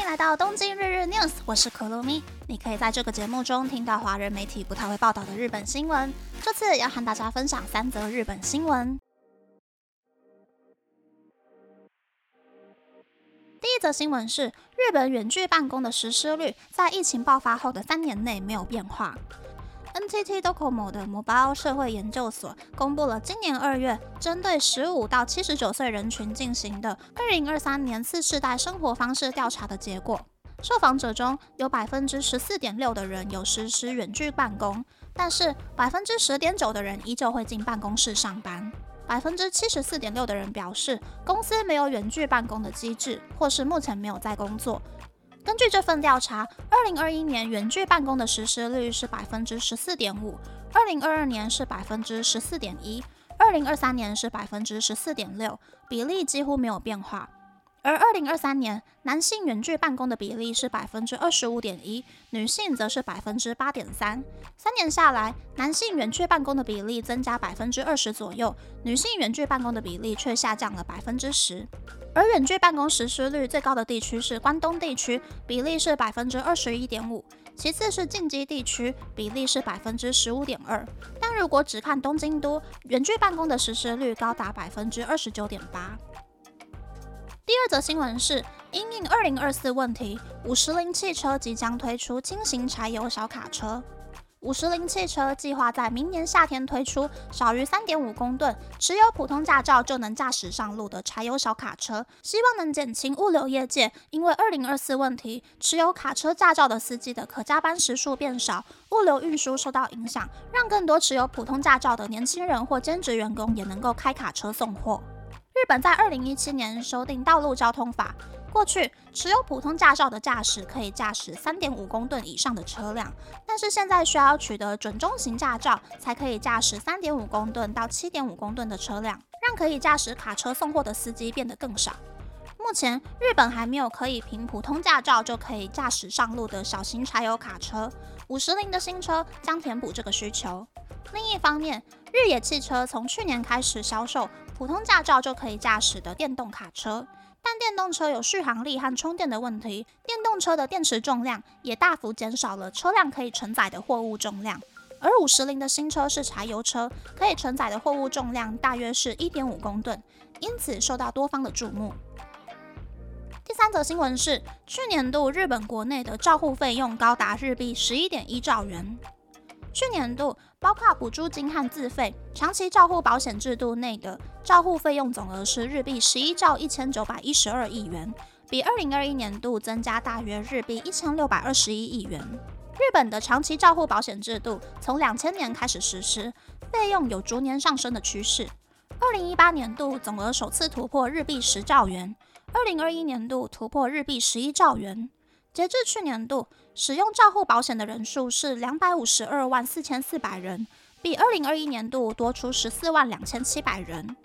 欢迎来到东京日日 news，我是可露咪。你可以在这个节目中听到华人媒体不太会报道的日本新闻。这次要和大家分享三则日本新闻。第一则新闻是，日本远距办公的实施率在疫情爆发后的三年内没有变化。NTT Docomo 的 Mobile 社会研究所公布了今年二月针对十五到七十九岁人群进行的二零二三年次世代生活方式调查的结果。受访者中有百分之十四点六的人有实施远距办公，但是百分之十点九的人依旧会进办公室上班。百分之七十四点六的人表示公司没有远距办公的机制，或是目前没有在工作。根据这份调查，二零二一年远距办公的实施率是百分之十四点五，二零二二年是百分之十四点一，二零二三年是百分之十四点六，比例几乎没有变化。而二零二三年，男性远距办公的比例是百分之二十五点一，女性则是百分之八点三。三年下来，男性远距办公的比例增加百分之二十左右，女性远距办公的比例却下降了百分之十。而远距办公实施率最高的地区是关东地区，比例是百分之二十一点五，其次是近畿地区，比例是百分之十五点二。但如果只看东京都，远距办公的实施率高达百分之二十九点八。第二则新闻是，因应二零二四问题，五十铃汽车即将推出轻型柴油小卡车。五十铃汽车计划在明年夏天推出少于三点五公吨、持有普通驾照就能驾驶上路的柴油小卡车，希望能减轻物流业界因为二零二四问题，持有卡车驾照的司机的可加班时数变少，物流运输受到影响，让更多持有普通驾照的年轻人或兼职员工也能够开卡车送货。本在二零一七年修订道路交通法，过去持有普通驾照的驾驶可以驾驶三点五公吨以上的车辆，但是现在需要取得准中型驾照才可以驾驶三点五公吨到七点五公吨的车辆，让可以驾驶卡车送货的司机变得更少。目前日本还没有可以凭普通驾照就可以驾驶上路的小型柴油卡车，五十铃的新车将填补这个需求。另一方面，日野汽车从去年开始销售。普通驾照就可以驾驶的电动卡车，但电动车有续航力和充电的问题，电动车的电池重量也大幅减少了车辆可以承载的货物重量。而五十铃的新车是柴油车，可以承载的货物重量大约是一点五公吨，因此受到多方的注目。第三则新闻是，去年度日本国内的照护费用高达日币十一点一兆元。去年度包括补助金和自费长期照护保险制度内的照护费用总额是日币十一兆一千九百一十二亿元，比二零二一年度增加大约日币一千六百二十一亿元。日本的长期照护保险制度从两千年开始实施，费用有逐年上升的趋势。二零一八年度总额首次突破日币十兆元，二零二一年度突破日币十一兆元。截至去年度，使用照护保险的人数是两百五十二万四千四百人，比二零二一年度多出十四万两千七百人。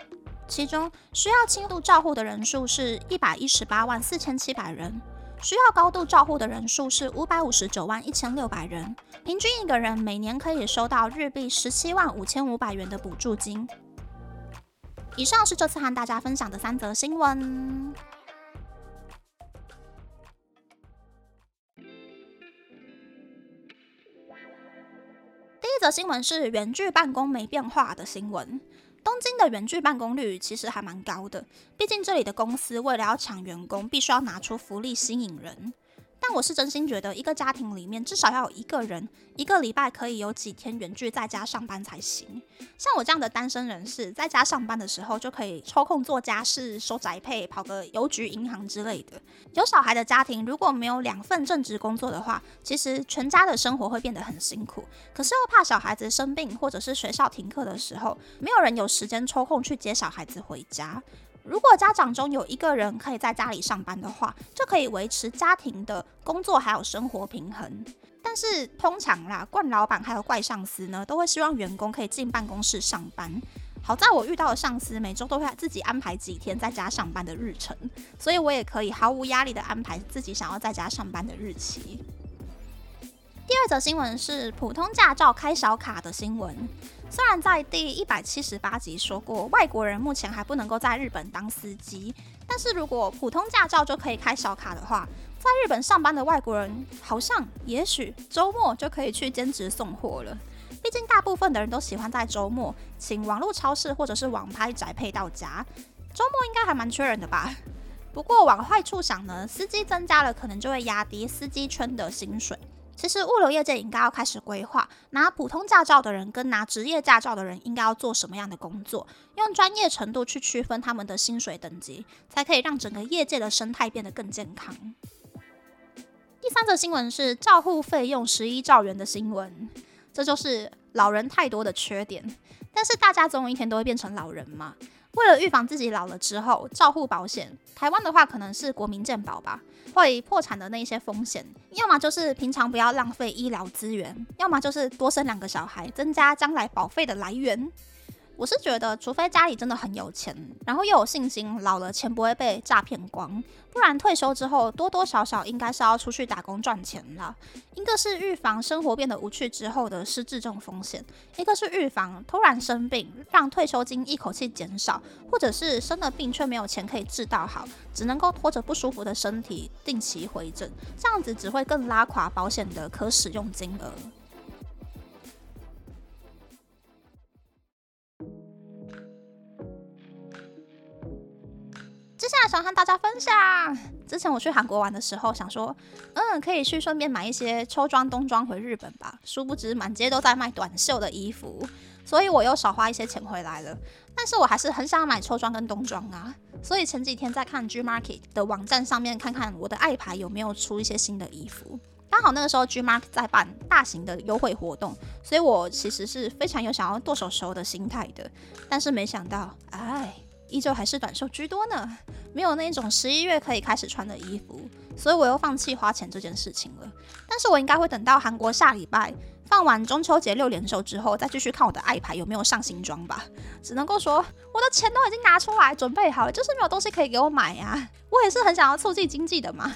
其中，需要轻度照护的人数是一百一十八万四千七百人，需要高度照护的人数是五百五十九万一千六百人。平均一个人每年可以收到日币十七万五千五百元的补助金。以上是这次和大家分享的三则新闻。的新闻是远距办公没变化的新闻。东京的远距办公率其实还蛮高的，毕竟这里的公司为了要抢员工，必须要拿出福利吸引人。但我是真心觉得，一个家庭里面至少要有一个人，一个礼拜可以有几天远距在家上班才行。像我这样的单身人士，在家上班的时候就可以抽空做家事、收宅配、跑个邮局、银行之类的。有小孩的家庭，如果没有两份正职工作的话，其实全家的生活会变得很辛苦。可是又怕小孩子生病，或者是学校停课的时候，没有人有时间抽空去接小孩子回家。如果家长中有一个人可以在家里上班的话，就可以维持家庭的工作还有生活平衡。但是通常啦，惯老板还有怪上司呢，都会希望员工可以进办公室上班。好在我遇到的上司每周都会自己安排几天在家上班的日程，所以我也可以毫无压力的安排自己想要在家上班的日期。第二则新闻是普通驾照开小卡的新闻。虽然在第一百七十八集说过，外国人目前还不能够在日本当司机，但是如果普通驾照就可以开小卡的话，在日本上班的外国人好像也许周末就可以去兼职送货了。毕竟大部分的人都喜欢在周末请网络超市或者是网拍宅配到家，周末应该还蛮缺人的吧。不过往坏处想呢，司机增加了，可能就会压低司机圈的薪水。其实物流业界应该要开始规划，拿普通驾照的人跟拿职业驾照的人应该要做什么样的工作，用专业程度去区分他们的薪水等级，才可以让整个业界的生态变得更健康。第三则新闻是照护费用十一兆元的新闻，这就是老人太多的缺点。但是大家总有一天都会变成老人嘛。为了预防自己老了之后，照护保险，台湾的话可能是国民健保吧，会破产的那一些风险，要么就是平常不要浪费医疗资源，要么就是多生两个小孩，增加将来保费的来源。我是觉得，除非家里真的很有钱，然后又有信心，老了钱不会被诈骗光，不然退休之后多多少少应该是要出去打工赚钱了。一个是预防生活变得无趣之后的失智症风险，一个是预防突然生病，让退休金一口气减少，或者是生了病却没有钱可以治到好，只能够拖着不舒服的身体定期回诊，这样子只会更拉垮保险的可使用金额。享，之前我去韩国玩的时候，想说，嗯，可以去顺便买一些秋装、冬装回日本吧。殊不知满街都在卖短袖的衣服，所以我又少花一些钱回来了。但是我还是很想买秋装跟冬装啊。所以前几天在看 G Market 的网站上面看看我的爱牌有没有出一些新的衣服。刚好那个时候 G Market 在办大型的优惠活动，所以我其实是非常有想要剁手手的心态的。但是没想到，哎。依旧还是短袖居多呢，没有那种十一月可以开始穿的衣服，所以我又放弃花钱这件事情了。但是我应该会等到韩国下礼拜放完中秋节六连休之后，再继续看我的爱牌有没有上新装吧。只能够说，我的钱都已经拿出来准备好了，就是没有东西可以给我买呀。我也是很想要促进经济的嘛。